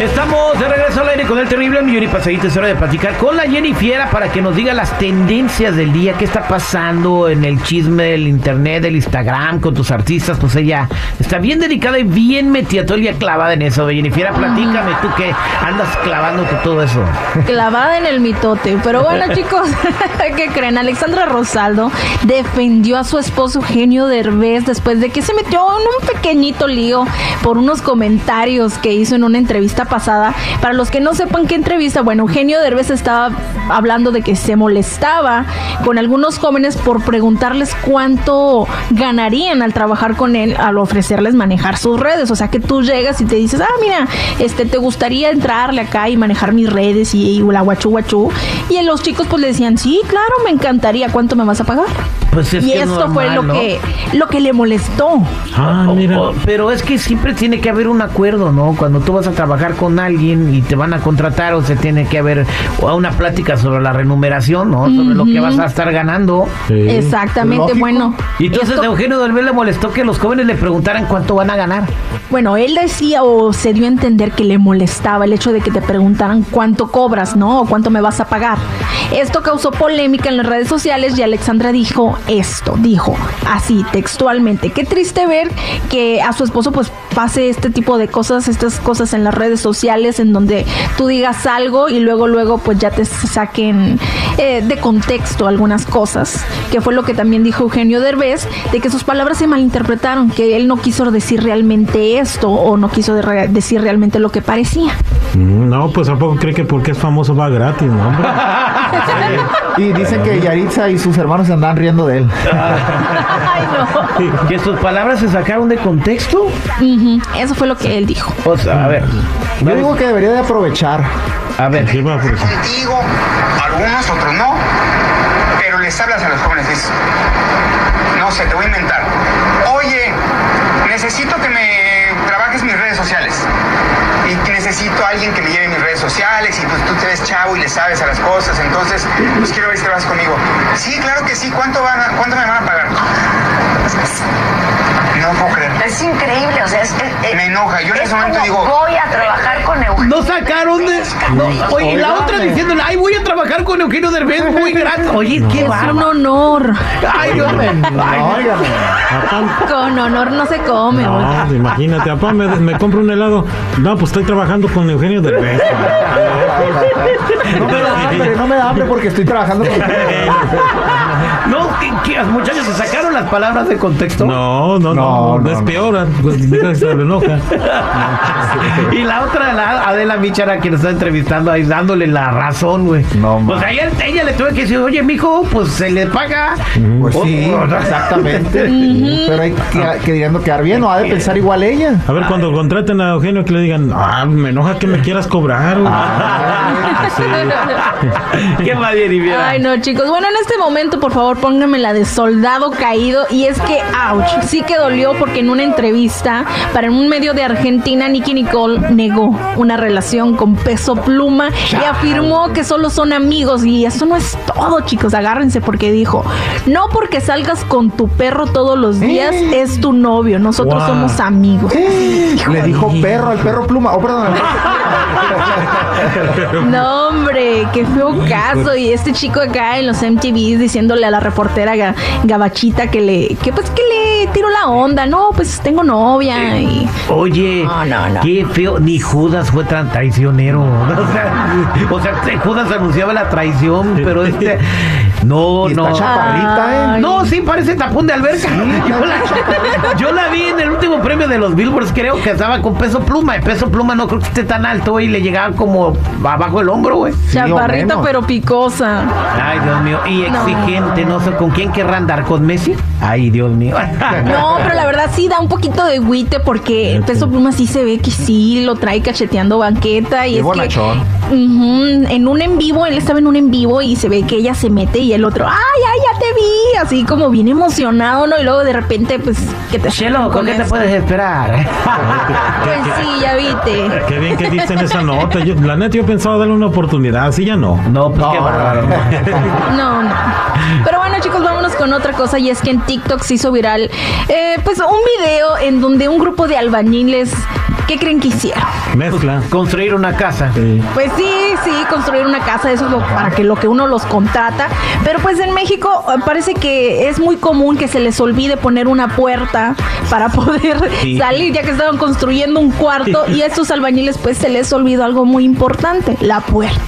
Estamos de regreso al aire con el terrible millón y pasadito. Es hora de platicar con la Jenny Fiera para que nos diga las tendencias del día, qué está pasando en el chisme del internet, del Instagram, con tus artistas. Pues ella está bien dedicada y bien metida todo el día clavada en eso. Jenny Fiera, platícame tú que andas clavándote todo eso. Clavada en el mitote. Pero bueno, chicos, ¿qué creen? Alexandra Rosaldo defendió a su esposo Eugenio Derbez después de que se metió en un pequeñito lío por unos comentarios que hizo en una entrevista pasada. Para los que no sepan qué entrevista, bueno, Eugenio Derbez estaba hablando de que se molestaba con algunos jóvenes por preguntarles cuánto ganarían al trabajar con él, al ofrecerles manejar sus redes. O sea, que tú llegas y te dices, ah, mira, este, te gustaría entrarle acá y manejar mis redes y, y la guachú guachú. Y los chicos pues le decían, sí, claro, me encantaría, ¿cuánto me vas a pagar? Pues es y que esto fue lo ¿no? que lo que le molestó. Ah, mira. O- pero es que siempre tiene que haber un acuerdo, ¿no? Cuando tú vas a trabajar con alguien y te van a contratar, o se tiene que haber una plática sobre la remuneración, ¿no? Sobre lo que vas a estar ganando. Sí. Exactamente, Lógico. bueno. Y entonces esto- a Eugenio Derbez le molestó que los jóvenes le preguntaran cuánto van a ganar. Bueno, él decía o se dio a entender que le molestaba el hecho de que te preguntaran cuánto cobras, ¿no? O cuánto me vas a pagar. Esto causó polémica en las redes sociales y Alexandra dijo esto, dijo así textualmente. Qué triste ver que a su esposo pues pase este tipo de cosas, estas cosas en las redes sociales en donde tú digas algo y luego luego pues ya te saquen eh, de contexto algunas cosas, que fue lo que también dijo Eugenio Derbez, de que sus palabras se malinterpretaron, que él no quiso decir realmente esto o no quiso de- re- decir realmente lo que parecía. Mm, No, pues ¿a poco cree que porque es famoso va gratis, no, hombre? Y dicen que Yaritza y sus hermanos se andan riendo de él. Ay, no. Que sus palabras se sacaron de contexto. Ujú, Eso fue lo que él dijo. O sea, a ver. Yo digo que debería de aprovechar. A ver. Sí, va, pues. contigo, algunos, otros no, pero les hablas a los jóvenes, dices, no sé, te voy a inventar. Oye, necesito que me trabajes mis redes sociales. Y que necesito a alguien que me lleve mis redes sociales y pues tú te ves chavo y le sabes a las cosas, entonces pues quiero ver si trabajas conmigo. Sí, claro que sí, ¿cuánto, van a- cuánto me van a pagar? Es increíble, o sea, es, es- Me enoja, yo en es ese momento digo- voy a trabajar con Eugenio. No sacaron de. No, oye, y la otra diciéndole, ay, voy a trabajar con Eugenio Derbez muy gratis. Oye, qué Es un honor. Ay, Dios mío. Con honor no se come. oye. no, imagínate, papá, me, me compro un helado. No, pues estoy trabajando con Eugenio Derbez. No me da hambre, no me da hambre porque estoy trabajando con No, ¿qué, qué? muchachos, se sacaron las palabras de contexto. No, no, no, No, no, no, es no. peor. pues, mira, se le enoja. Y la otra, la Adela Michara, quien nos está entrevistando ahí, dándole la razón, güey. No, Pues ma. ayer ella le tuve que decir, oye, mijo, pues se le paga. Pues O- sí, o- exactamente. Pero hay que, que queriendo quedar bien, no ha de pensar igual ella. A ver, cuando contraten a Eugenio, que le digan, ah, me enoja que me quieras cobrar. güey". Sí. ¿Qué más, Viera? Ay, no, chicos. Bueno, en este momento, por favor, pónganme la de soldado caído. Y es que, ouch, sí que dolió porque en una entrevista para un medio de Argentina, Nicky Nicole negó una relación con Peso Pluma y afirmó que solo son amigos. Y eso no es todo, chicos. Agárrense porque dijo, no porque salgas con tu perro todos los días es tu novio. Nosotros Wow. somos amigos. Le dijo perro al perro pluma. Oh, perdón. No, hombre, qué feo caso. Y este chico acá en los MTVs diciéndole a la reportera Ga- Gabachita que le, que pues que le tiró la onda. No, pues tengo novia. Y Oye, No, no, no. qué feo, ni Judas fue tan traicionero. O sea, o sea, Judas anunciaba la traición, pero este, no, Y está no. chaparrita, ¿eh? No, sí, parece tapón de alberca. Yo la, yo la vi en el último premio de los Billboards, creo que estaba con peso pluma. Y peso pluma no creo que esté tan alto, güey. Y le llegaba como abajo el hombro, güey. Sí, Chaparrita pero picosa. Ay, Dios mío. Y exigente, no sé con quién querrá andar, con Messi. Ay, Dios mío. No, pero la verdad sí da un poquito de agüite porque Peso Pluma sí se ve que sí lo trae cacheteando banqueta y Qué es bonachón. que en un en vivo, él estaba en un en vivo y se ve que ella se mete y el otro, ay, ay, ya te vi, así como bien emocionado, ¿no? Y luego de repente, pues, que te Chelo, ¿con qué te puedes esperar? Pues sí, ya viste. Qué bien que dicen esa nota. Yo, la neta, yo pensaba darle una oportunidad. Así ya no. No, pues qué bárbaro. No, no. Pero bueno, chicos, vámonos con otra cosa y es que en TikTok se hizo viral, eh, pues, un video en donde un grupo de albañiles, ¿qué creen que hicieron? Mezcla. Construir una casa. Sí. Pues sí, sí, construir una casa, eso es lo, para que lo que uno los contrata. Pero pues en México eh, parece que es muy común que se les olvide poner una puerta para poder Sí. salir, ya que estaban construyendo un cuarto y a estos albañiles pues se les olvidó algo muy importante, la puerta.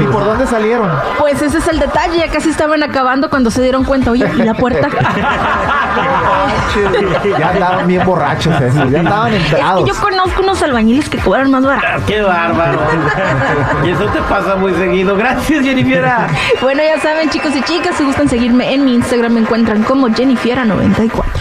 ¿Y por dónde salieron? Pues ese es el detalle, ya casi estaban acabando cuando se dieron cuenta, oye, ¿y la puerta? Ya andaban bien borrachos esos, ya andaban entrados. Yo conozco unos albañiles que cobran más barato. Qué bárbaro. y eso te pasa muy seguido. Gracias, Jennifer. Bueno, ya saben, chicos y chicas, si gustan seguirme en mi Instagram, me encuentran como Jennifiera94.